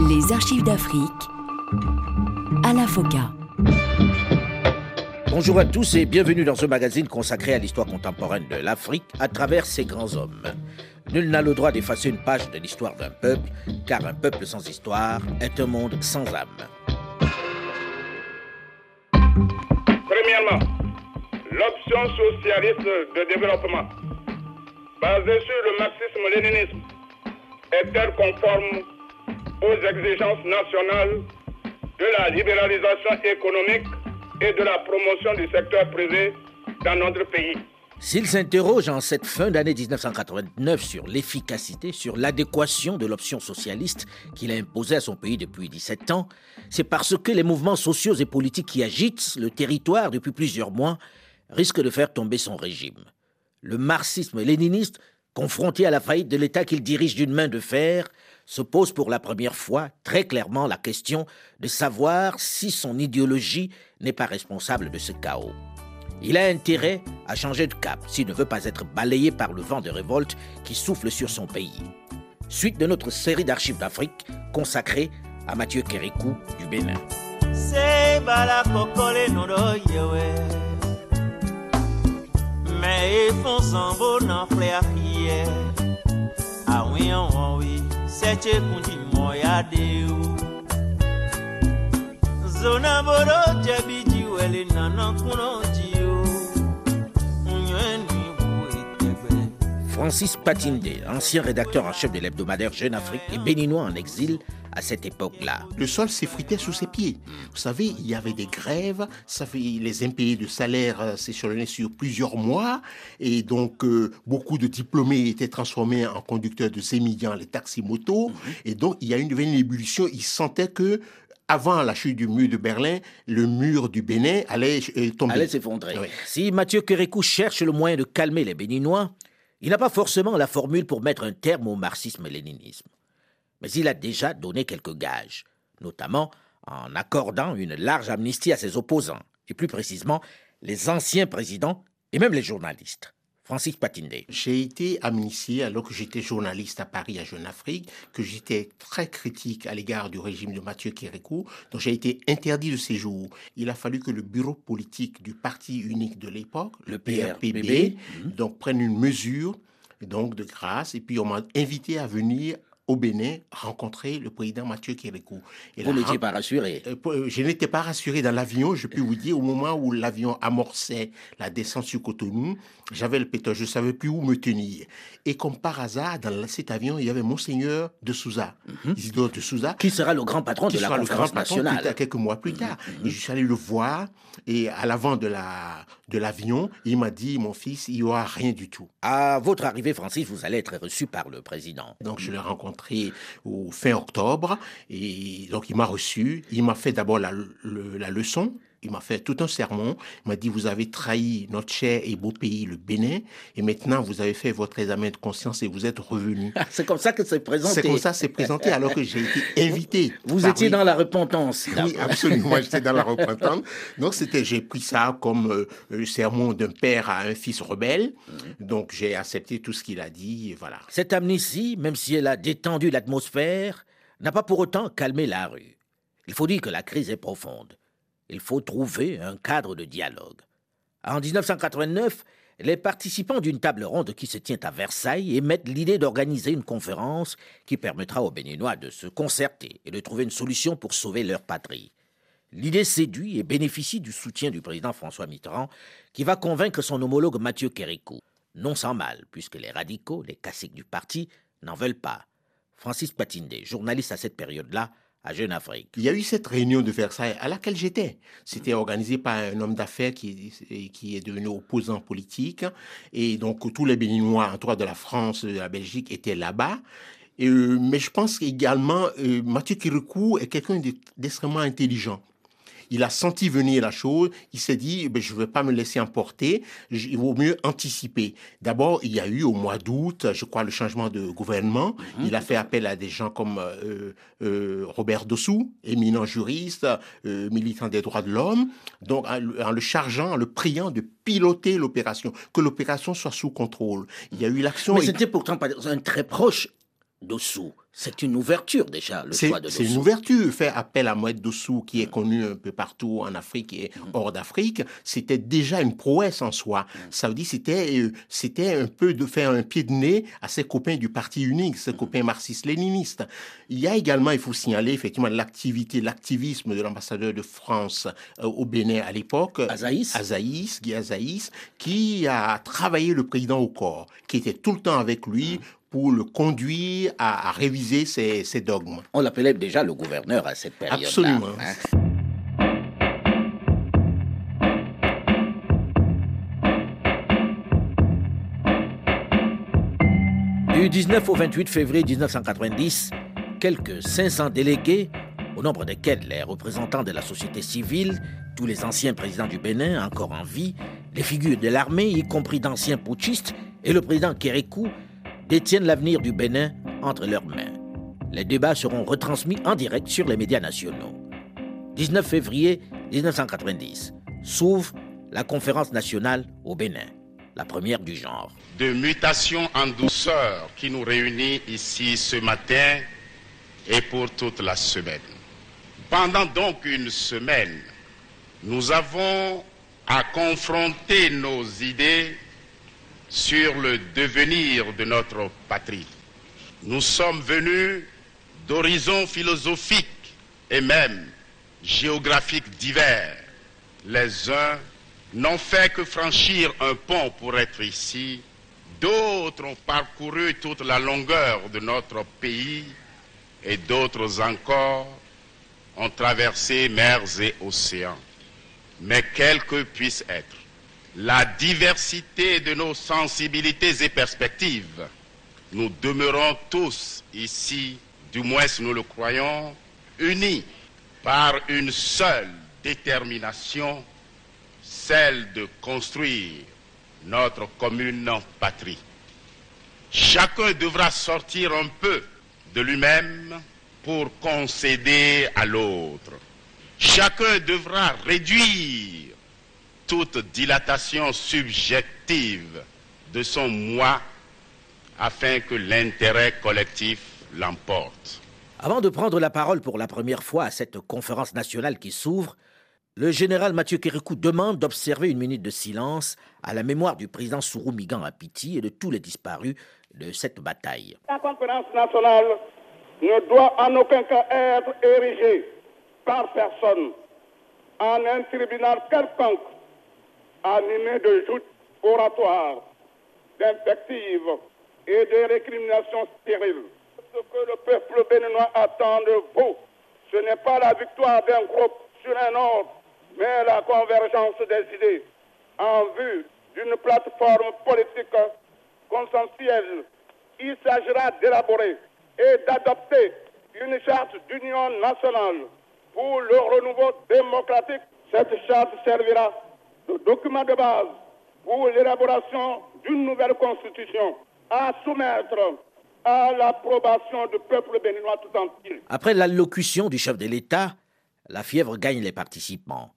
Les archives d'Afrique à la FOCA. Bonjour à tous et bienvenue dans ce magazine consacré à l'histoire contemporaine de l'Afrique à travers ses grands hommes. Nul n'a le droit d'effacer une page de l'histoire d'un peuple, car un peuple sans histoire est un monde sans âme. Premièrement, l'option socialiste de développement, basée sur le marxisme-léninisme, est-elle conforme aux exigences nationales de la libéralisation économique et de la promotion du secteur privé dans notre pays S'il s'interroge en cette fin d'année 1989 sur l'efficacité, sur l'adéquation de l'option socialiste qu'il a imposée à son pays depuis 17 ans, c'est parce que les mouvements sociaux et politiques qui agitent le territoire depuis plusieurs mois risquent de faire tomber son régime. Le marxisme léniniste, confronté à la faillite de l'État qu'il dirige d'une main de fer, se pose pour la première fois très clairement la question de savoir si son idéologie n'est pas responsable de ce chaos. Il a intérêt à changer de cap s'il ne veut pas être balayé par le vent de révolte qui souffle sur son pays. Suite de notre série d'archives d'Afrique consacrée à Mathieu Kérékou du Bénin. sechekunji moya deu. Zona boro jebi jiwele nana kuno ji. Francis Patinde, ancien rédacteur en chef de l'hebdomadaire Jeune Afrique et béninois en exil à cette époque-là. Le sol s'effritait sous ses pieds. Vous savez, il y avait des grèves, ça fait, les impayés de salaire euh, s'échelonnaient sur plusieurs mois, et donc euh, beaucoup de diplômés étaient transformés en conducteurs de sémillants, les taxis-motos, mhm. et donc il y a une nouvelle ébullition. Ils sentaient que avant la chute du mur de Berlin, le mur du Bénin allait euh, tomber. Allait s'effondrer. Si Mathieu Kérékou cherche le moyen de calmer les Béninois, il n'a pas forcément la formule pour mettre un terme au marxisme-léninisme. Mais il a déjà donné quelques gages, notamment en accordant une large amnistie à ses opposants, et plus précisément les anciens présidents et même les journalistes. Francis Patinde. J'ai été amnistié alors que j'étais journaliste à Paris, à Jeune Afrique, que j'étais très critique à l'égard du régime de Mathieu Kérékou, donc j'ai été interdit de séjour. Il a fallu que le bureau politique du parti unique de l'époque, le PRPB, donc prenne une mesure donc de grâce, et puis on m'a invité à venir au Bénin rencontrer le président Mathieu Kérékou. vous n'étiez pas rassuré euh, euh, Je n'étais pas rassuré dans l'avion. Je peux vous dire, au moment où l'avion amorçait la descente sur Cotonou, j'avais le pétard, je ne savais plus où me tenir. Et comme par hasard, dans cet avion, il y avait Monseigneur de Souza, mhm. Isidore de Souza. Qui sera le grand patron de la conférence nationale. quelques mois plus tard. Mhm. Et je suis allé le voir, et à l'avant de l'avion, de il m'a dit, mon fils, il n'y aura rien du tout. À votre arrivée, Francis, vous allez être reçu par le président. Donc je l'ai rencontré au fin octobre. Et donc, il m'a reçu. Il m'a fait d'abord la, la leçon il m'a fait tout un sermon. Il m'a dit, vous avez trahi notre cher et beau pays, le Bénin, et maintenant vous avez fait votre examen de conscience et vous êtes revenu. c'est comme ça que c'est présenté. C'est comme ça que c'est présenté alors que j'ai été invité. Vous étiez dans la repentance. Oui, absolument, j'étais dans la repentance. Donc c'était, j'ai pris ça comme euh, le sermon d'un père à un fils rebelle. Mhm. Donc j'ai accepté tout ce qu'il a dit, et voilà. Cette amnistie, même si elle a détendu l'atmosphère, n'a pas pour autant calmé la rue. Il faut dire que la crise est profonde il faut trouver un cadre de dialogue. En 1989, les participants d'une table ronde qui se tient à Versailles émettent l'idée d'organiser une conférence qui permettra aux Béninois de se concerter et de trouver une solution pour sauver leur patrie. L'idée séduit et bénéficie du soutien du président François Mitterrand, qui va convaincre son homologue Mathieu Kérékou. Non sans mal, puisque les radicaux, les caciques du parti, n'en veulent pas. Francis Patinde, journaliste à cette période-là, à Jeune Afrique. Il y a eu cette réunion de Versailles à laquelle j'étais. C'était organisé par un homme d'affaires qui, est devenu opposant politique. Et donc tous les Béninois, en tout de la France, de la Belgique, étaient là-bas. Euh, mais je pense également, euh, Mathieu Kirikou est quelqu'un d'extrêmement intelligent. Il a senti venir la chose. Il s'est dit, ben, je ne vais pas me laisser emporter. Il vaut mieux anticiper. D'abord, il y a eu au mois d'août, je crois, le changement de gouvernement. Mhm. Il a fait appel à des gens comme euh, euh, Robert Dossou, éminent juriste, euh, militant des droits de l'homme. Donc, en, le chargeant, en le priant de piloter l'opération, que l'opération soit sous contrôle. Il y a eu l'action. Mais c'était pourtant pas un très proche Dossou. C'est une ouverture déjà, le choix de C'est une ouverture. Faire appel à Moed Dossou, qui est connu un peu partout en Afrique et mm. hors d'Afrique, c'était déjà une prouesse en soi. Mm. Ça veut dire c'était euh, c'était un peu de faire un pied de nez à ses copains du Parti unique, ses mm. copains marxistes-léninistes. Il y a également, il faut signaler effectivement l'activité, l'activisme de l'ambassadeur de France euh, au Bénin à l'époque, Azaïs. Azaïs, Guy Azaïs, qui a travaillé le président au corps, qui était tout le temps avec lui pour le conduire à, réviser ses, dogmes. On l'appelait déjà le gouverneur à cette période-là. Absolument. Hein. Du 19 au 28 février 1990, quelques 500 délégués, au nombre desquels les représentants de la société civile, tous les anciens présidents du Bénin encore en vie, les figures de l'armée, y compris d'anciens putschistes, et le président Kérékou, détiennent l'avenir du Bénin entre leurs mains. Les débats seront retransmis en direct sur les médias nationaux. 19 février 1990 s'ouvre la conférence nationale au Bénin, la première du genre. De mutation en douceur qui nous réunit ici ce matin et pour toute la semaine. Pendant donc une semaine, nous avons à confronter nos idées sur le devenir de notre patrie. Nous sommes venus d'horizons philosophiques et même géographiques divers. Les uns n'ont fait que franchir un pont pour être ici, d'autres ont parcouru toute la longueur de notre pays et d'autres encore ont traversé mers et océans. Mais quel que puisse être la diversité de nos sensibilités et perspectives, nous demeurons tous ici, du moins nous le croyons, unis par une seule détermination, celle de construire notre commune patrie. Chacun devra sortir un peu de lui-même pour concéder à l'autre. Chacun devra réduire toute dilatation subjective de son moi afin que l'intérêt collectif l'emporte. Avant de prendre la parole pour la première fois à cette conférence nationale qui s'ouvre, le général Mathieu Kérékou demande d'observer une minute de silence à la mémoire du président Souroumigan Apiti et de tous les disparus de cette bataille. La conférence nationale ne doit en aucun cas être érigée par personne en un tribunal quelconque animé de joutes oratoires, d'infectives et de récriminations stériles. Ce que le peuple béninois attend de vous, ce n'est pas la victoire d'un groupe sur un autre, mais la convergence des idées en vue d'une plateforme politique consensuelle. Il s'agira d'élaborer et d'adopter une charte d'union nationale pour le renouveau démocratique. Cette charte servira le document de base pour l'élaboration d'une nouvelle constitution à soumettre à l'approbation du peuple béninois tout entier. Après l'allocution du chef de l'État, la fièvre gagne les participants.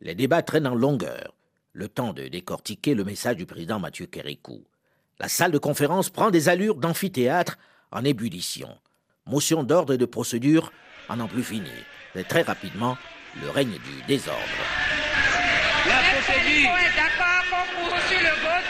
Les débats traînent en longueur, le temps de décortiquer le message du président Mathieu Kérékou. La salle de conférence prend des allures d'amphithéâtre en ébullition. Motion d'ordre et de procédure en n'en plus finir. Mais très rapidement, le règne du désordre. La procédure. est d'accord pour poursuivre le vote.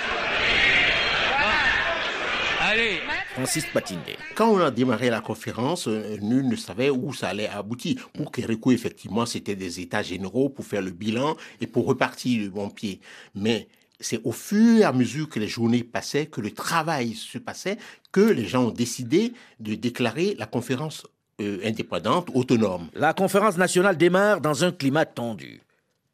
Voilà. Allez. Francis Patinde. Quand on a démarré la conférence, euh, nul ne savait où ça allait aboutir. Pour Kérékou, effectivement, c'était des états généraux pour faire le bilan et pour repartir de bon pied. Mais c'est au fur et à mesure que les journées passaient, que le travail se passait, que les gens ont décidé de déclarer la conférence euh, indépendante, autonome. La conférence nationale démarre dans un climat tendu.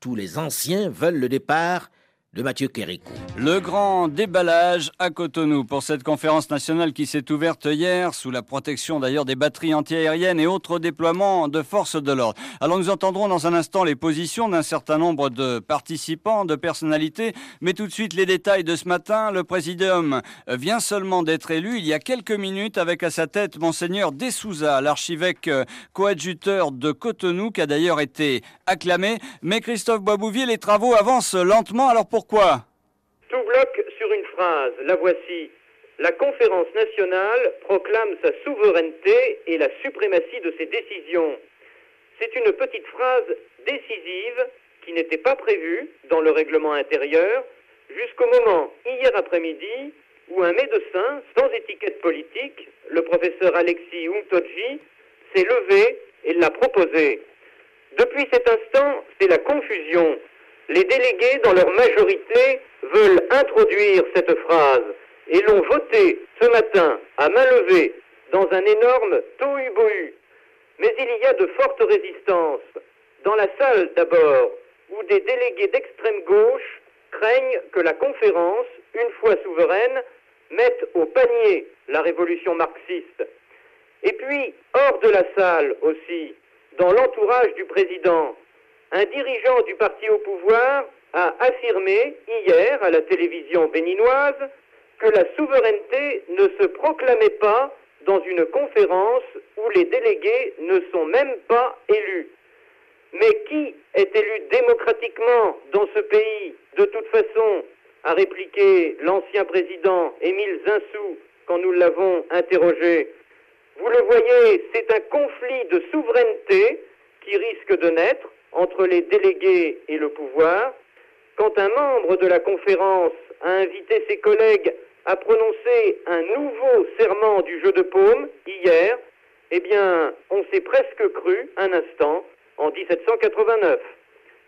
Tous les anciens veulent le départ de Mathieu Kérikou. Le grand déballage à Cotonou pour cette conférence nationale qui s'est ouverte hier sous la protection d'ailleurs des batteries antiaériennes et autres déploiements de forces de l'ordre. Alors nous entendrons dans un instant les positions d'un certain nombre de participants, de personnalités, mais tout de suite les détails de ce matin. Le présidium vient seulement d'être élu il y a quelques minutes avec à sa tête monseigneur Dessouza, l'archevêque coadjuteur de Cotonou qui a d'ailleurs été acclamé. Mais Christophe Boisbouvier, les travaux avancent lentement. Alors pourquoi tout bloque sur une phrase, la voici. la conférence nationale proclame sa souveraineté et la suprématie de ses décisions. C'est une petite phrase décisive qui n'était pas prévue dans le règlement intérieur jusqu'au moment, hier après-midi, où un médecin sans étiquette politique, le professeur Alexis Umtodji, s'est levé et l'a proposé. Depuis cet instant, c'est la confusion. Les délégués, dans leur majorité, veulent introduire cette phrase et l'ont votée ce matin à main levée dans un énorme tohu-bohu. Mais il y a de fortes résistances. Dans la salle d'abord, où des délégués d'extrême gauche craignent que la conférence, une fois souveraine, mette au panier la révolution marxiste. Et puis, hors de la salle aussi, dans l'entourage du président, un dirigeant du parti au pouvoir a affirmé hier à la télévision béninoise que la souveraineté ne se proclamait pas dans une conférence où les délégués ne sont même pas élus. Mais qui est élu démocratiquement dans ce pays De toute façon, a répliqué l'ancien président Émile Zinsou quand nous l'avons interrogé. Vous le voyez, c'est un conflit de souveraineté qui risque de naître entre les délégués et le pouvoir. Quand un membre de la conférence a invité ses collègues à prononcer un nouveau serment du jeu de paume hier, eh bien, on s'est presque cru un instant en 1789.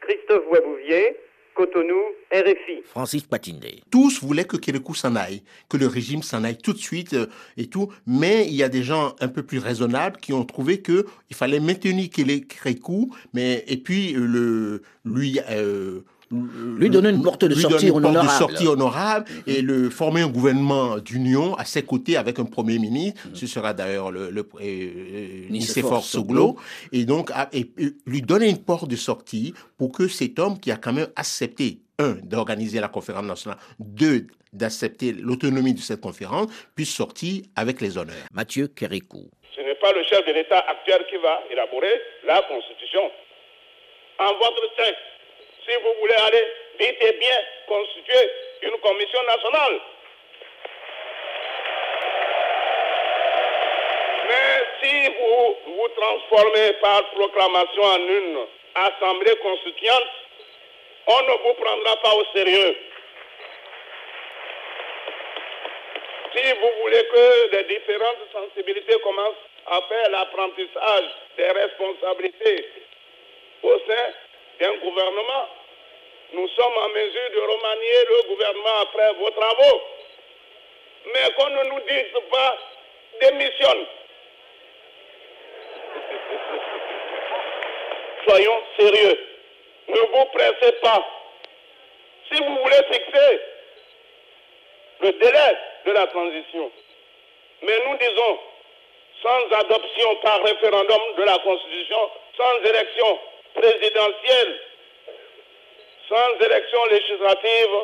Christophe Wabouvier, Cotonou, RFI. Francis Patindé. Tous voulaient que Kérékou s'en aille, que le régime s'en aille tout de suite euh, et tout. Mais il y a des gens un peu plus raisonnables qui ont trouvé que il fallait maintenir Kérékou, mais et puis euh, le lui euh, lui donner une porte de sortie honorable, de sortie honorable et le former un gouvernement d'union à ses côtés avec un premier ministre. Ce sera d'ailleurs le, le euh, Nicéphore Soglo. Et donc, et, lui donner une porte de sortie pour que cet homme qui a quand même accepté un, d'organiser la conférence nationale, deux, d'accepter l'autonomie de cette conférence, puisse sortir avec les honneurs. Mathieu Kérékou. Ce n'est pas le chef de l'État actuel qui va élaborer la Constitution. En votre texte, si vous voulez aller vite et bien constituer une commission nationale. Mais si vous vous transformez par proclamation en une assemblée constituante, on ne vous prendra pas au sérieux. Si vous voulez que les différentes sensibilités commencent à faire l'apprentissage des responsabilités au sein d'un gouvernement, nous sommes en mesure de remanier le gouvernement après vos travaux. Mais qu'on ne nous dise pas démissionne. Soyons sérieux. Ne vous pressez pas. Si vous voulez fixer le délai de la transition, mais nous disons, sans adoption par référendum de la Constitution, sans élection présidentielle, sans élection législative,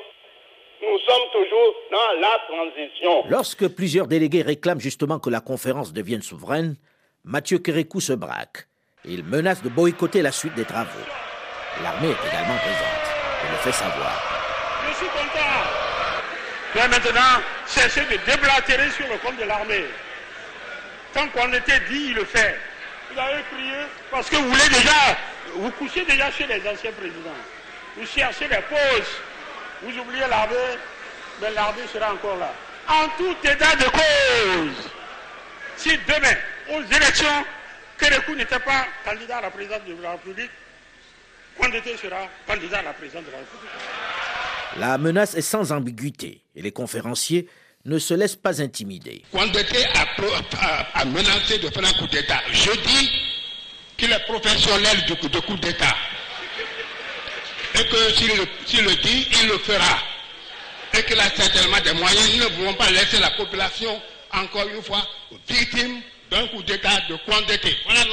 nous sommes toujours dans la transition. Lorsque plusieurs délégués réclament justement que la conférence devienne souveraine, Mathieu Kérékou se braque. Il menace de boycotter la suite des travaux. L'armée est également présente. Il le fait savoir. Je suis content. Mais maintenant, cessez de déblatérer sur le compte de l'armée. Tant qu'on était dit, il le fait. Vous avez prié parce que vous voulez déjà, vous couchez déjà chez les anciens présidents. Vous cherchez les pauses. Vous oubliez l'armée, mais l'armée sera encore là. En tout état de cause, si demain, aux élections, Kérékou n'était pas candidat à la présidence de la République, Kondete sera candidat à la présidence de la République. La menace est sans ambiguïté et les conférenciers ne se laissent pas intimider. Kondete a, a, menacé de faire un coup d'État. Je dis qu'il est professionnel de, de coup d'État et que s'il le, dit, il le fera. Et qu'il a certainement des moyens. Nous ne pouvons pas laisser la population, encore une fois, victime d'un coup d'État de Condété. Voilà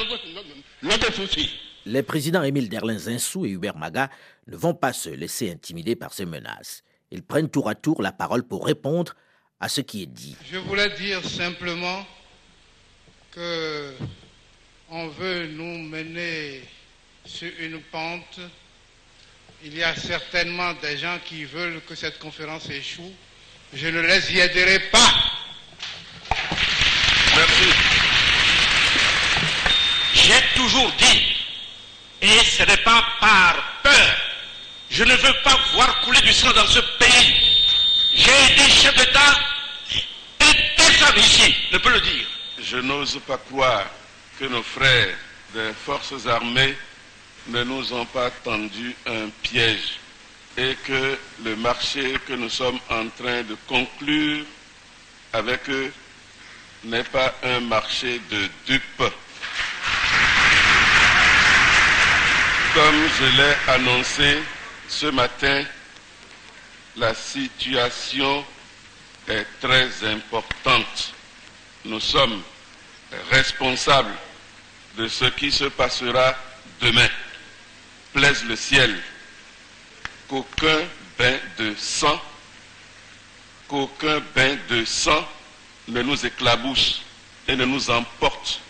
notre, souci. Les présidents Émile Derlin Zinsou et Hubert Maga ne vont pas se laisser intimider par ces menaces. Ils prennent tour à tour la parole pour répondre à ce qui est dit. Je voulais dire simplement que on veut nous mener sur une pente il y a certainement des gens qui veulent que cette conférence échoue. Je ne les y aiderai pas. Merci. J'ai toujours dit, et ce n'est pas par peur, je ne veux pas voir couler du sang dans ce pays. J'ai été chef d'État et personne ici ne peut le dire. Je n'ose pas croire que nos frères des forces armées ne nous ont pas tendu un piège et que le marché que nous sommes en train de conclure avec eux n'est pas un marché de dupes. Comme je l'ai annoncé ce matin, la situation est très importante. Nous sommes responsables de ce qui se passera demain. Plaise le ciel qu'aucun bain de sang, qu'aucun bain de sang ne nous éclabousse et ne nous emporte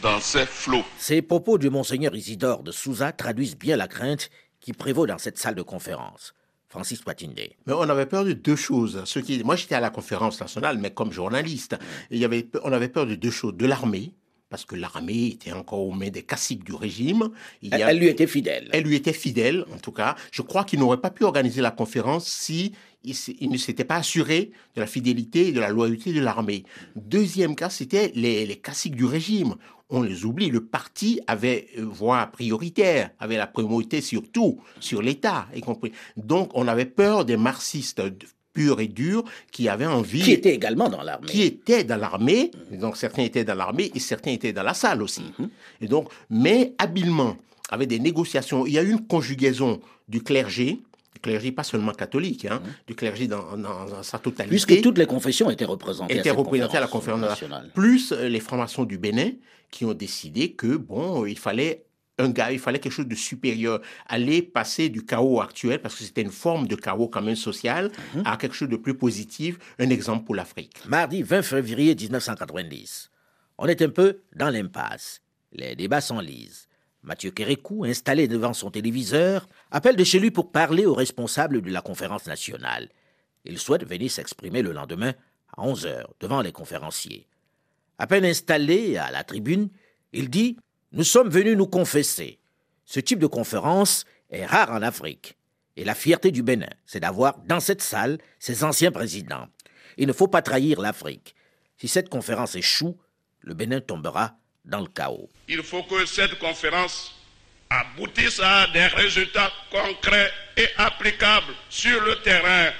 dans ces flots. Ces propos du monseigneur Isidore de Souza traduisent bien la crainte qui prévaut dans cette salle de conférence. Francis Patinde. Mais on avait peur de deux choses. Ce qui, moi, j'étais à la conférence nationale, mais comme journaliste. il y avait, on avait peur de deux choses. De l'armée, parce que l'armée était encore aux mains des caciques du régime. elle, lui était fidèle. Elle lui était fidèle, en tout cas. Je crois qu'il n'aurait pas pu organiser la conférence si il, ne s'était pas assuré de la fidélité et de la loyauté de l'armée. Deuxième cas, c'était les, les caciques du régime on les oublie. Le parti avait euh, voix prioritaire, avait la primauté sur tout, sur l'État, y compris. Donc, on avait peur des marxistes et durs qui avaient envie. Qui étaient également dans l'armée. Qui étaient dans l'armée. Donc, certains étaient dans l'armée et certains étaient dans la salle aussi. Mhm. Et donc, mais habilement, avec des négociations, il y a eu une conjugaison du clergé, du clergé pas seulement catholique, hein, mhm. du clergé dans, sa totalité. Puisque toutes les confessions étaient représentées, étaient à, représentées à la conférence nationale. Plus euh, les francs-maçons du Bénin, qui ont décidé que, bon, il fallait un gars, il fallait quelque chose de supérieur, aller passer du chaos actuel, parce que c'était une forme de chaos quand même social, mhm. à quelque chose de plus positif, un exemple pour l'Afrique. Mardi 20 février 1990, on est un peu dans l'impasse. Les débats s'enlisent. Mathieu Kérékou, installé devant son téléviseur, appelle de chez lui pour parler aux responsables de la conférence nationale. Il souhaite venir s'exprimer le lendemain à 11 heures devant les conférenciers. À peine installé à la tribune, il dit Nous sommes venus nous confesser. Ce type de conférence est rare en Afrique. Et la fierté du Bénin, c'est d'avoir dans cette salle ses anciens présidents. Il ne faut pas trahir l'Afrique. Si cette conférence échoue, le Bénin tombera dans le chaos. Il faut que cette conférence aboutisse à des résultats concrets et applicables sur le terrain.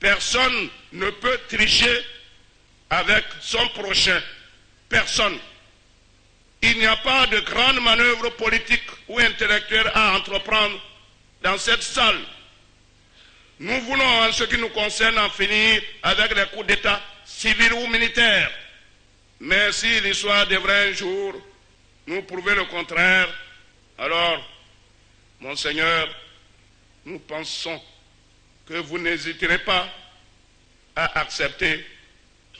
Personne ne peut tricher avec son prochain. Personne. Il n'y a pas de grande manœuvre politique ou intellectuelle à entreprendre dans cette salle. Nous voulons, en ce qui nous concerne, en finir avec les coups d'État civils ou militaires. Mais si l'histoire devrait un jour nous prouver le contraire, alors, monseigneur, nous pensons que vous n'hésiterez pas à accepter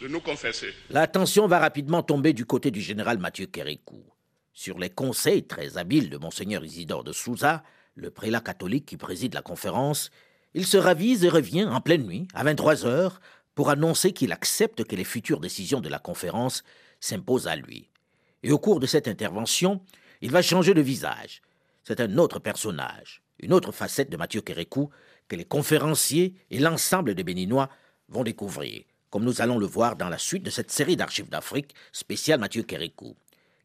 de nous confesser. La tension va rapidement tomber du côté du général Mathieu Kérékou. Sur les conseils très habiles de Monseigneur Isidore de Souza, le prélat catholique qui préside la conférence, il se ravise et revient en pleine nuit, à 23 heures, pour annoncer qu'il accepte que les futures décisions de la conférence s'imposent à lui. Et au cours de cette intervention, il va changer de visage. C'est un autre personnage, une autre facette de Mathieu Kérékou que les conférenciers et l'ensemble des Béninois vont découvrir comme nous allons le voir dans la suite de cette série d'archives d'Afrique spéciale Mathieu Kérékou.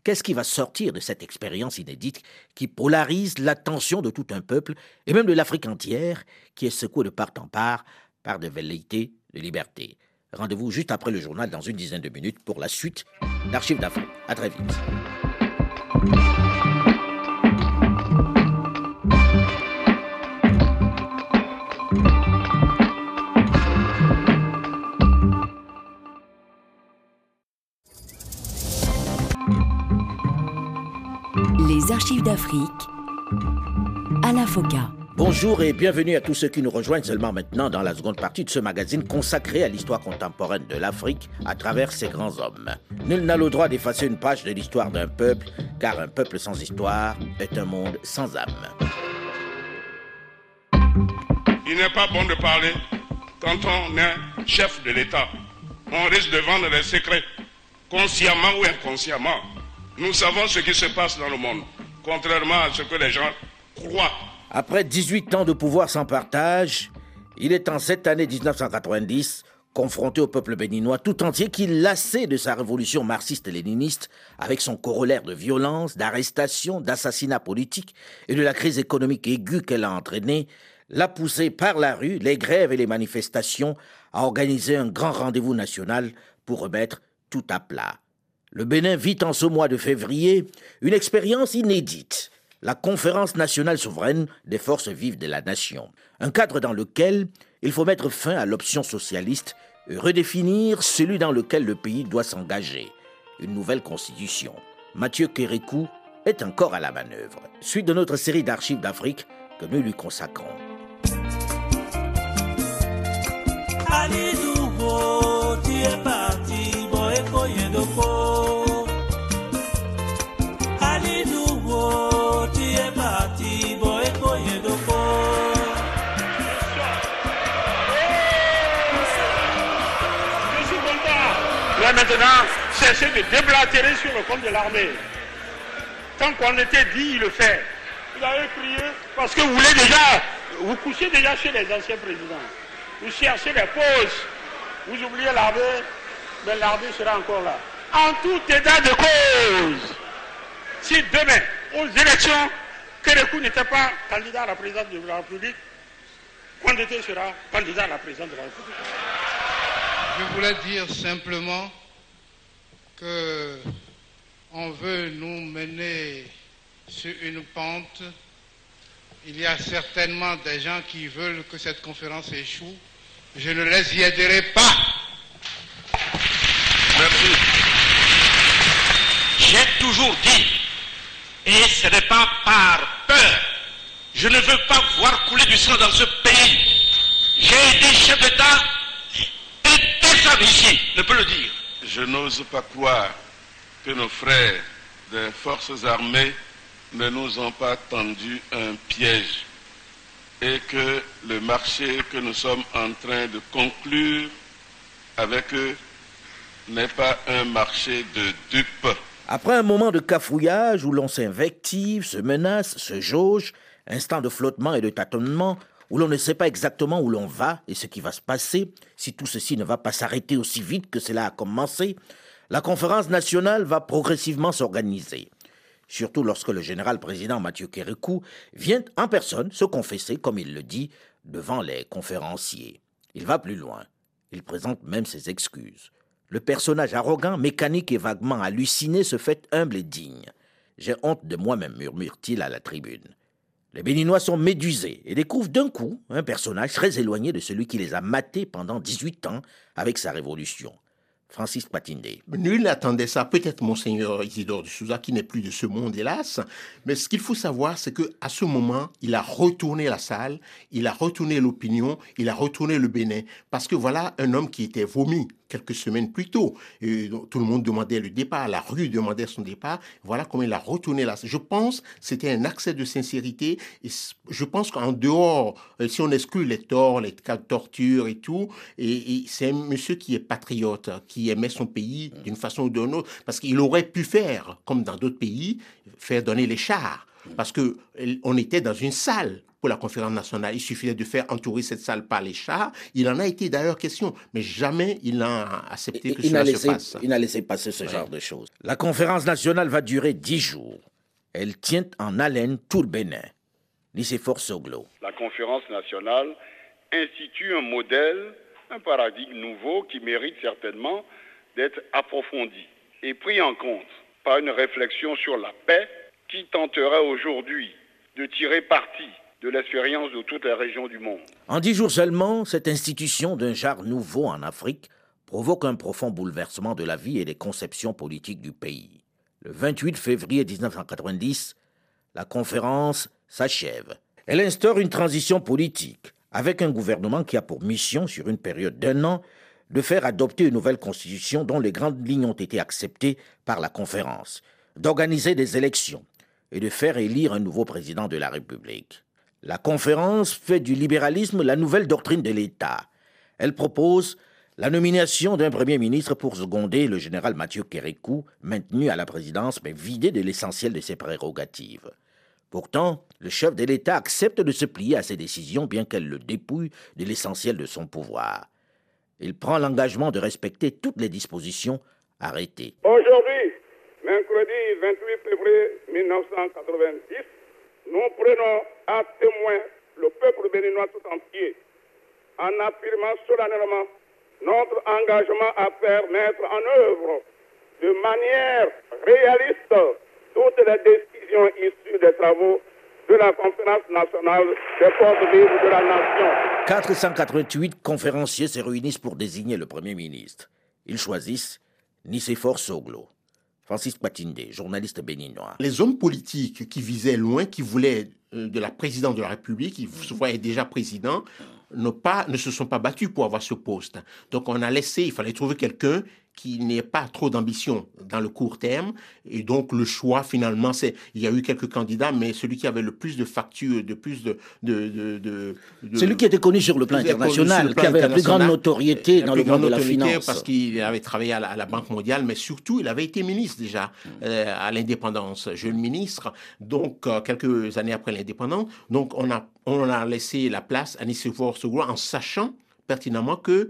Qu'est-ce qui va sortir de cette expérience inédite qui polarise l'attention de tout un peuple et même de l'Afrique entière qui est secouée de part en part par des velléités de liberté? Rendez-vous juste après le journal dans une dizaine de minutes pour la suite d'Archives d'Afrique. À très vite. Archives d'Afrique à la Bonjour et bienvenue à tous ceux qui nous rejoignent seulement maintenant dans la seconde partie de ce magazine consacré à l'histoire contemporaine de l'Afrique à travers ses grands hommes. Nul n'a le droit d'effacer une page de l'histoire d'un peuple, car un peuple sans histoire est un monde sans âme. Il n'est pas bon de parler quand on est chef de l'État. On risque de vendre les secrets, consciemment ou inconsciemment. Nous savons ce qui se passe dans le monde, contrairement à ce que les gens croient. Après 18 ans de pouvoir sans partage, il est en cette année 1990 confronté au peuple béninois tout entier qui, lassé de sa révolution marxiste-léniniste, avec son corollaire de violence, d'arrestation, d'assassinats politiques et de la crise économique aiguë qu'elle a entraînée, l'a poussé par la rue, les grèves et les manifestations à organiser un grand rendez-vous national pour remettre tout à plat. Le Bénin vit en ce mois de février une expérience inédite, la Conférence nationale souveraine des forces vives de la nation, un cadre dans lequel il faut mettre fin à l'option socialiste et redéfinir celui dans lequel le pays doit s'engager, une nouvelle constitution. Mathieu Kérékou est encore à la manœuvre. Suite de notre série d'archives d'Afrique que nous lui consacrons. Maintenant de déblatérer sur le compte de l'armée. Tant qu'on était dit, il le fait. Vous avez prié parce que vous voulez déjà, vous couchez déjà chez les anciens présidents. Vous cherchez les pauses. Vous oubliez l'armée, mais l'armée sera encore là. En tout état de cause, si demain, aux élections, Kérékou n'était pas candidat à la présidence de la République, Kondete sera candidat à la présidence de la République. Je voulais dire simplement que on veut nous mener sur une pente. Il y a certainement des gens qui veulent que cette conférence échoue. Je ne les y aiderai pas. Merci. J'ai toujours dit, et ce n'est pas par peur, je ne veux pas voir couler du sang dans ce pays. J'ai été chef d'État et personne ici ne peut le dire je n'ose pas croire que nos frères des forces armées ne nous ont pas tendu un piège et que le marché que nous sommes en train de conclure avec eux n'est pas un marché de dupes. Après un moment de cafouillage où l'on s'invective, se menace, se jauge, instant de flottement et de tâtonnement, où l'on ne sait pas exactement où l'on va et ce qui va se passer, si tout ceci ne va pas s'arrêter aussi vite que cela a commencé, la conférence nationale va progressivement s'organiser. Surtout lorsque le général président Mathieu Kérékou vient en personne se confesser, comme il le dit, devant les conférenciers. Il va plus loin. Il présente même ses excuses. Le personnage arrogant, mécanique et vaguement halluciné se fait humble et digne. J'ai honte de moi-même, murmure-t-il à la tribune. Les Béninois sont médusés et découvrent d'un coup un personnage très éloigné de celui qui les a matés pendant 18 ans avec sa révolution. Francis Patindé. Nul n'attendait ça, peut-être Monseigneur Isidore de Souza, qui n'est plus de ce monde, hélas. Mais ce qu'il faut savoir, c'est que à ce moment, il a retourné la salle, il a retourné l'opinion, il a retourné le Bénin. Parce que voilà un homme qui était vomi quelques semaines plus tôt. Et tout le monde demandait le départ, la rue demandait son départ. Voilà comment il a retourné là. Je pense c'était un accès de sincérité. Et je pense qu'en dehors, euh, si on exclut les torts, les cas de torture et tout, et, c'est un monsieur qui est patriote, qui aimait son pays d'une façon ou d'une autre, parce qu'il aurait pu faire, comme dans d'autres pays, faire donner les chars parce que on était dans une salle pour la conférence nationale. Il suffisait de faire entourer cette salle par les chars. Il en a été d'ailleurs question, mais jamais il n'a accepté que cela se passe. Il n'a laissé passer ce genre de choses. La conférence nationale va durer dix jours. Elle tient en haleine tout le Bénin. Nicéphore Soglo. La conférence nationale institue un modèle, un paradigme nouveau qui mérite certainement d'être approfondi et pris en compte par une réflexion sur la paix qui tenterait aujourd'hui de tirer parti de de toutes les régions du monde. En dix jours seulement, cette institution d'un genre nouveau en Afrique provoque un profond bouleversement de la vie et des conceptions politiques du pays. Le 28 février 1990, la conférence s'achève. Elle instaure une transition politique avec un gouvernement qui a pour mission, sur une période d'un an, de faire adopter une nouvelle constitution dont les grandes lignes ont été acceptées par la conférence, d'organiser des élections et de faire élire un nouveau président de la République. La conférence fait du libéralisme la nouvelle doctrine de l'État. Elle propose La nomination d'un Premier ministre pour seconder le général Mathieu Kérékou, maintenu à la présidence mais vidé de l'essentiel de ses prérogatives. Pourtant, le chef de l'État accepte de se plier à ses décisions bien qu'elles le dépouillent de l'essentiel de son pouvoir. Il prend l'engagement de respecter toutes les dispositions arrêtées. Aujourd'hui, mercredi 28 février 1990, nous prenons à témoin le peuple béninois tout entier en affirmant solennellement notre engagement à faire mettre en œuvre de manière réaliste toutes les décisions issues des travaux de la conférence nationale des forces libres de la nation. 488 conférenciers se réunissent pour désigner le Premier ministre. Ils choisissent Nicéphore Soglo. Francis Patinde, journaliste béninois. Les hommes politiques qui visaient loin, qui voulaient euh, de la présidence de la République, qui se voyaient déjà président, ne se sont pas battus pour avoir ce poste. Donc on a laissé, il fallait trouver quelqu'un qui n'ait pas trop d'ambition dans le court terme. Et donc, le choix, finalement, c'est, il y a eu quelques candidats, mais celui qui avait le plus de factures, de plus de, de, de, celui qui était connu sur le plan international, qui avait la plus grande notoriété dans le monde de la finance. Parce qu'il avait travaillé à la, Banque mondiale, mais surtout, il avait été ministre déjà euh, à l'indépendance, jeune ministre. Donc, euh, quelques années après l'indépendance, donc on a, on a laissé la place à Nicéphore Segura en sachant pertinemment que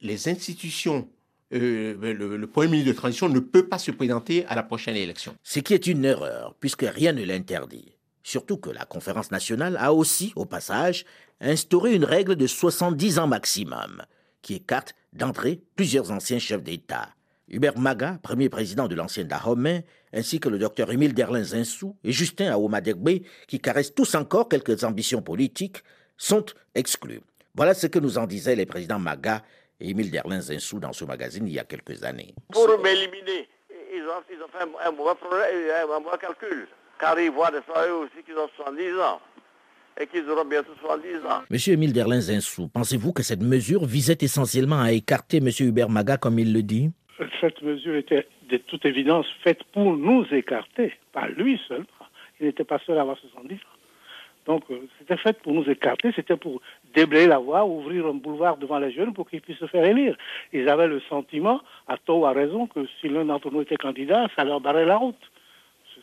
les institutions euh, le, Premier ministre de transition ne peut pas se présenter à la prochaine élection. Ce qui est une erreur, puisque rien ne l'interdit. Surtout que la conférence nationale a aussi, au passage, instauré une règle de 70 ans maximum, qui écarte d'entrée plusieurs anciens chefs d'État. Hubert Maga, premier président de l'ancien Dahomey, ainsi que le docteur Émile Derlin Zinsou et Justin Aomadegbe, qui caressent tous encore quelques ambitions politiques, sont exclus. Voilà ce que nous en disaient les présidents Maga Émile Derlin Zinsou dans ce magazine il y a quelques années. Pour m'éliminer, ils ont, fait un, mauvais, calcul, car ils voient des soirées aussi qui ont 70 ans et qu'ils auront bientôt 70 ans. Monsieur Émile Derlin Zinsou, pensez-vous que cette mesure visait essentiellement à écarter Monsieur Hubert Maga, comme il le dit? Cette mesure était de toute évidence faite pour nous écarter, pas lui seul. Il n'était pas seul à avoir 70 ans. Donc, euh, c'était fait pour nous écarter, c'était pour déblayer la voie, ouvrir un boulevard devant les jeunes pour qu'ils puissent se faire élire. Ils avaient le sentiment, à tort ou à raison, que si l'un d'entre nous était candidat, ça leur barrait la route.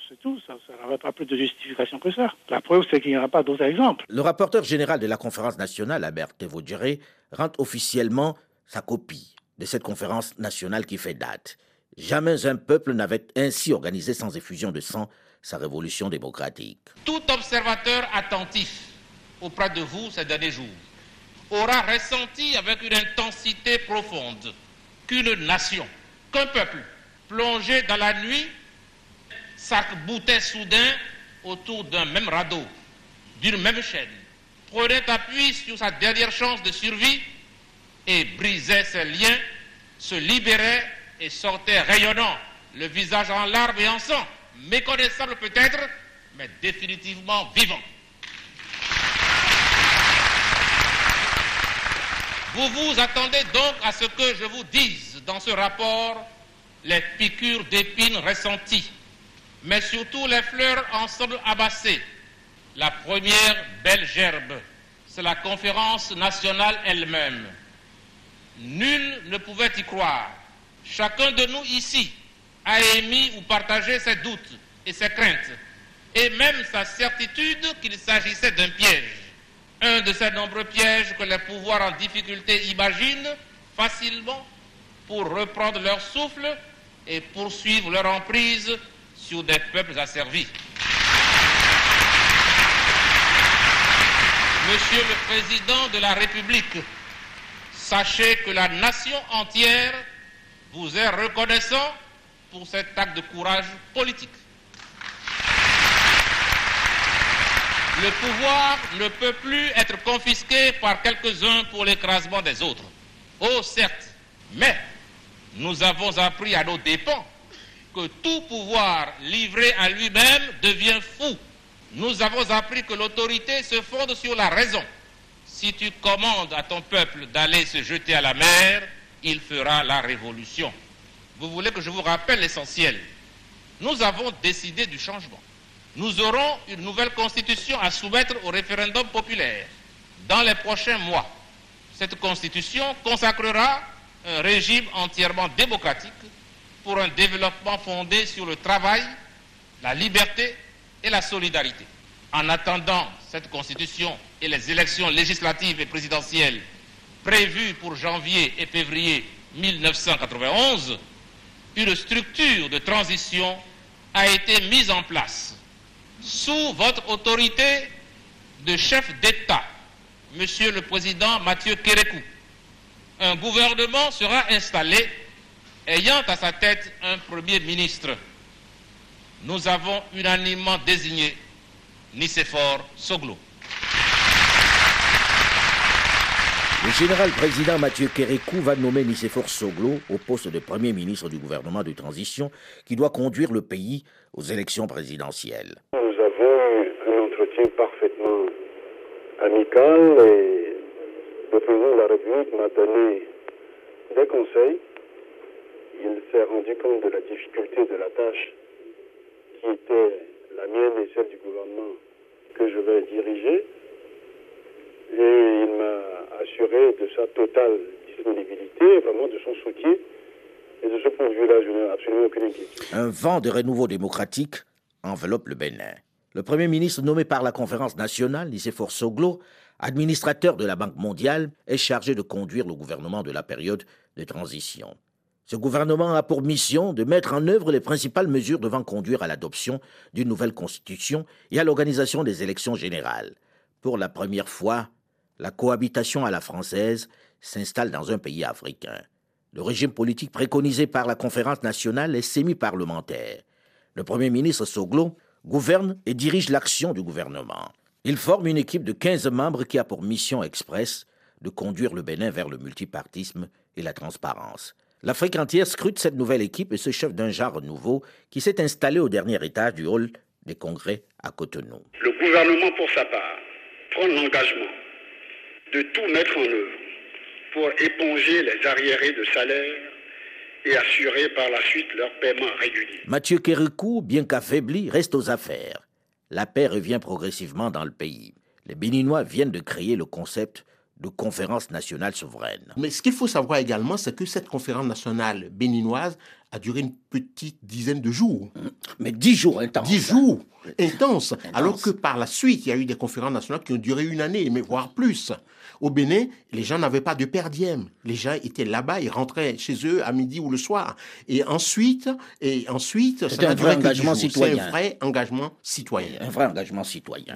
C'est tout, ça, n'avait pas plus de justification que ça. La preuve, c'est qu'il n'y aura pas d'autres exemples. Le rapporteur général de la conférence nationale, Albert Tevaudjéré, rend officiellement sa copie de cette conférence nationale qui fait date. Jamais un peuple n'avait ainsi organisé sans effusion de sang sa révolution démocratique. Tout observateur attentif auprès de vous ces derniers jours aura ressenti avec une intensité profonde qu'une nation, qu'un peuple plongé dans la nuit s'arc-boutait soudain autour d'un même radeau, d'une même chaîne, prenait appui sur sa dernière chance de survie et brisait ses liens, se libérait et sortait rayonnant, le visage en larmes et en sang, méconnaissable peut-être, mais définitivement vivant. Vous vous attendez donc à ce que je vous dise dans ce rapport les piqûres d'épines ressenties, mais surtout les fleurs ensemble abassées. La première belle gerbe, c'est la conférence nationale elle-même. Nul ne pouvait y croire. Chacun de nous ici a émis ou partagé ses doutes et ses craintes, et même sa certitude qu'il s'agissait d'un piège. Un de ces nombreux pièges que les pouvoirs en difficulté imaginent facilement pour reprendre leur souffle et poursuivre leur emprise sur des peuples asservis. Monsieur le Président de la République, sachez que la nation entière vous est reconnaissant pour cet acte de courage politique. Le pouvoir ne peut plus être confisqué par quelques-uns pour l'écrasement des autres. Oh, certes, mais nous avons appris à nos dépens que tout pouvoir livré à lui-même devient fou. Nous avons appris que l'autorité se fonde sur la raison. Si tu commandes à ton peuple d'aller se jeter à la mer, il fera la révolution. Vous voulez que je vous rappelle l'essentiel Nous avons décidé du changement nous aurons une nouvelle constitution à soumettre au référendum populaire dans les prochains mois. Cette constitution consacrera un régime entièrement démocratique pour un développement fondé sur le travail, la liberté et la solidarité. En attendant cette constitution et les élections législatives et présidentielles prévues pour janvier et février 1991, une structure de transition a été mise en place sous votre autorité de chef d'État, Monsieur le Président Mathieu Kérékou. Un gouvernement sera installé ayant à sa tête un Premier ministre. Nous avons unanimement désigné Nicéphore Soglo. Le général président Mathieu Kérékou va nommer Nicéphore Soglo au poste de Premier ministre du gouvernement de transition qui doit conduire le pays aux élections présidentielles. Nous avons eu un entretien parfaitement amical et le président de la République m'a donné des conseils. Il s'est rendu compte de la difficulté de la tâche qui était la mienne et celle du gouvernement que je vais diriger. Et il m'a assuré de sa totale disponibilité, vraiment de son soutien. Et de ce point de vue-là, je n'ai absolument aucune inquiétude. Un vent de renouveau démocratique enveloppe le Bénin. Le Premier ministre nommé par la conférence nationale, Nicéphore Soglo, administrateur de la Banque mondiale, est chargé de conduire le gouvernement de la période de transition. Ce gouvernement a pour mission de mettre en œuvre les principales mesures devant conduire à l'adoption d'une nouvelle constitution et à l'organisation des élections générales. Pour la première fois, la cohabitation à la française s'installe dans un pays africain. Le régime politique préconisé par la conférence nationale est semi-parlementaire. Le Premier ministre Soglo gouverne et dirige l'action du gouvernement. Il forme une équipe de 15 membres qui a pour mission express de conduire le Bénin vers le multipartisme et la transparence. L'Afrique entière scrute cette nouvelle équipe et ce chef d'un genre nouveau qui s'est installé au dernier étage du hall des congrès à Cotonou. Le gouvernement, pour sa part, prend l'engagement de tout mettre en œuvre pour éponger les arriérés de salaire et assurer par la suite leur paiement régulier. Mathieu Kérékou, bien qu'affaibli, reste aux affaires. La paix revient progressivement dans le pays. Les Béninois viennent de créer le concept de conférence nationale souveraine. Mais ce qu'il faut savoir également, c'est que cette conférence nationale béninoise a duré une petite dizaine de jours. Mais dix jours intenses. Dix jours intenses. Alors que par la suite, il y a eu des conférences nationales qui ont duré une année, mais voire plus. Au Bénin, les gens n'avaient pas de perdième. Les gens étaient là-bas, ils rentraient chez eux à midi ou le soir. Et ensuite, et ensuite, c'est un vrai engagement citoyen. C'est un vrai engagement citoyen. Un vrai engagement citoyen.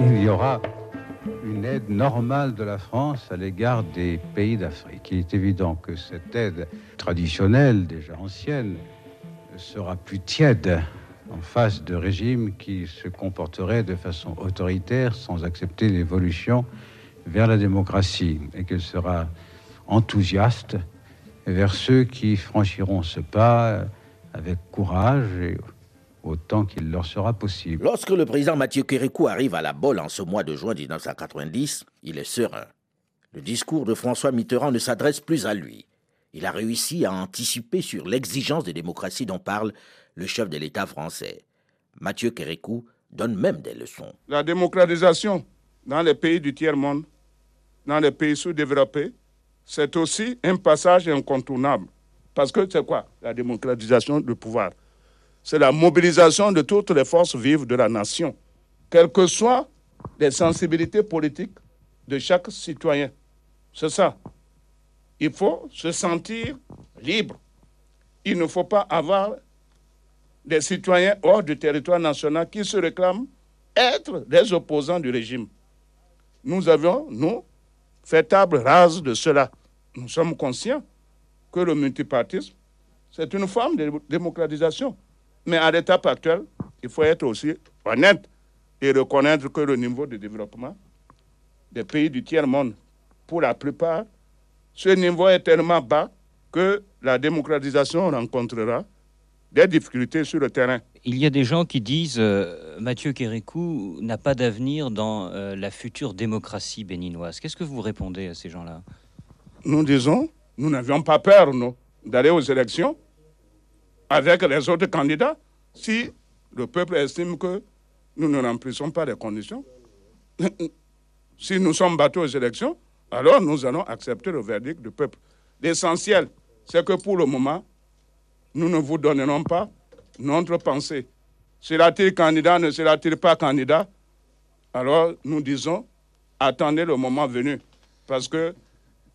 Il y aura normale de la France à l'égard des pays d'Afrique. Il est évident que cette aide traditionnelle, déjà ancienne, sera plus tiède en face de régimes qui se comporteraient de façon autoritaire sans accepter l'évolution vers la démocratie et qu'elle sera enthousiaste vers ceux qui franchiront ce pas avec courage et autant qu'il leur sera possible. Lorsque le président Mathieu Kérékou arrive à la Bolle en ce mois de juin 1990, il est serein. Le discours de François Mitterrand ne s'adresse plus à lui. Il a réussi à anticiper sur l'exigence de démocratie dont parle le chef de l'État français. Mathieu Kérékou donne même des leçons. La démocratisation dans les pays du tiers-monde, dans les pays sous-développés, c'est aussi un passage incontournable. Parce que c'est quoi? La démocratisation du pouvoir c'est la mobilisation de toutes les forces vives de la nation, quelles que soient les sensibilités politiques de chaque citoyen. C'est ça. Il faut se sentir libre. Il ne faut pas avoir des citoyens hors du territoire national qui se réclament être des opposants du régime. Nous avions, nous, fait table rase de cela. Nous sommes conscients que le multipartisme, c'est une forme de démocratisation. Mais à l'étape actuelle, il faut être aussi honnête et reconnaître que le niveau de développement des pays du tiers-monde, pour la plupart, ce niveau est tellement bas que la démocratisation rencontrera des difficultés sur le terrain. Il y a des gens qui disent euh, Mathieu Kérékou n'a pas d'avenir dans euh, la future démocratie béninoise. Qu'est-ce que vous répondez à ces gens-là? Nous disons, nous n'avions pas peur, nous, d'aller aux élections avec les autres candidats si le peuple estime que nous ne remplissons pas les conditions. si nous sommes battus aux élections, alors nous allons accepter le verdict du peuple. L'essentiel, c'est que pour le moment, nous ne vous donnerons pas notre pensée. Sera-t-il candidat, ne sera-t-il pas candidat Alors nous disons, attendez le moment venu. Parce que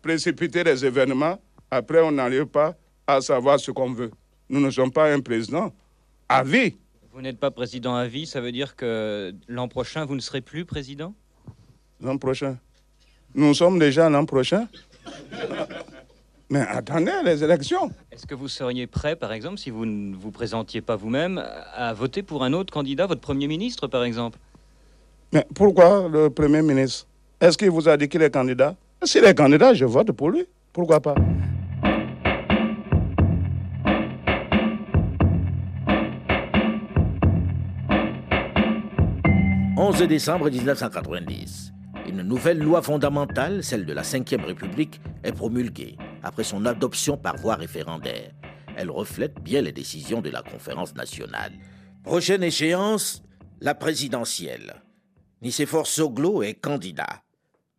précipiter les événements, après on n'arrive pas à savoir ce qu'on veut. Nous ne sommes pas un président à vie. Vous n'êtes pas président à vie, ça veut dire que l'an prochain, vous ne serez plus président? L'an prochain. Nous sommes déjà l'an prochain. Mais attendez les élections. Est-ce que vous seriez prêt, par exemple, si vous ne vous présentiez pas vous-même, à voter pour un autre candidat, votre Premier ministre, par exemple? Mais pourquoi le Premier ministre? Est-ce qu'il vous a dit qu'il est candidat? S'il est candidat, je vote pour lui. Pourquoi pas? 11 décembre 1990. Une nouvelle loi fondamentale, celle de la Ve République, est promulguée après son adoption par voie référendaire. Elle reflète bien les décisions de la conférence nationale. Prochaine échéance, la présidentielle. Nicéphore Soglo est candidat.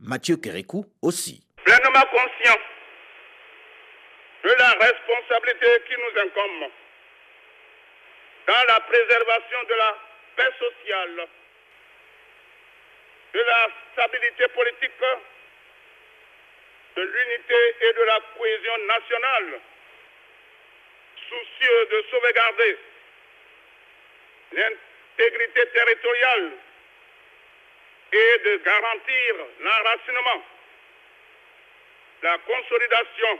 Mathieu Kérékou aussi. Pleinement conscient de la responsabilité qui nous incombe dans la préservation de la paix sociale de la stabilité politique, de l'unité et de la cohésion nationale, soucieux de sauvegarder l'intégrité territoriale et de garantir l'enracinement, la consolidation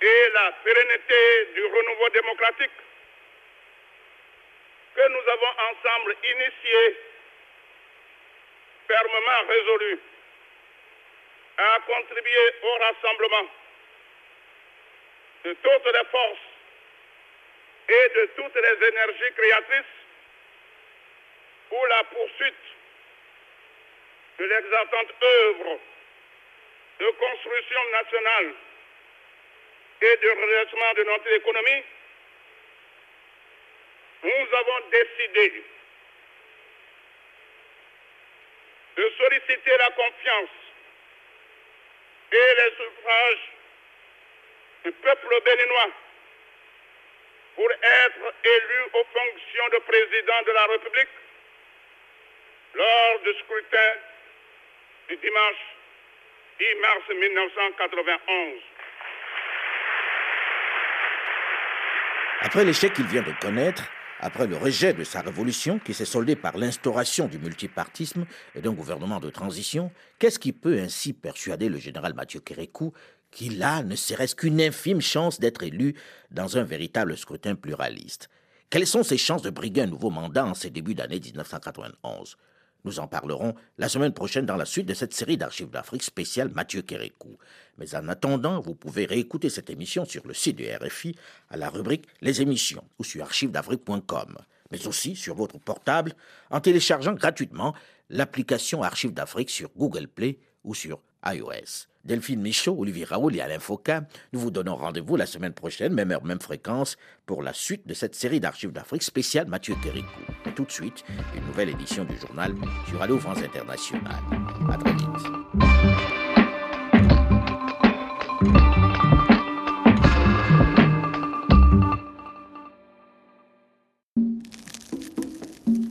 et la pérennité du renouveau démocratique que nous avons ensemble initié fermement résolu à contribuer au rassemblement de toutes les forces et de toutes les énergies créatrices pour la poursuite de l'exaltante œuvre de construction nationale et de redressement de notre économie, nous avons décidé de solliciter la confiance et les suffrages du peuple béninois pour être élu aux fonctions de président de la République lors du scrutin du dimanche 10 mars 1991. Après l'échec qu'il vient de connaître, après le rejet de sa révolution qui s'est soldé par l'instauration du multipartisme et d'un gouvernement de transition, qu'est-ce qui peut ainsi persuader le général Mathieu Kérékou qu'il a ne serait-ce qu'une infime chance d'être élu dans un véritable scrutin pluraliste? Quelles sont ses chances de briguer un nouveau mandat en ces débuts d'année 1991 nous en parlerons la semaine prochaine dans la suite de cette série d'archives d'Afrique spéciale Mathieu Kérékou. Mais en attendant, vous pouvez réécouter cette émission sur le site du RFI à la rubrique Les émissions ou sur archivesdafrique.com, mais aussi sur votre portable en téléchargeant gratuitement l'application Archives d'Afrique sur Google Play ou sur iOS. Delphine Michaud, Olivier Raoul et Alain Foucault, nous vous donnons rendez-vous la semaine prochaine, même heure, même fréquence, pour la suite de cette série d'archives d'Afrique spéciale Mathieu Kérikou. Tout de suite, une nouvelle édition du journal sur Radio France Internationale. À très vite.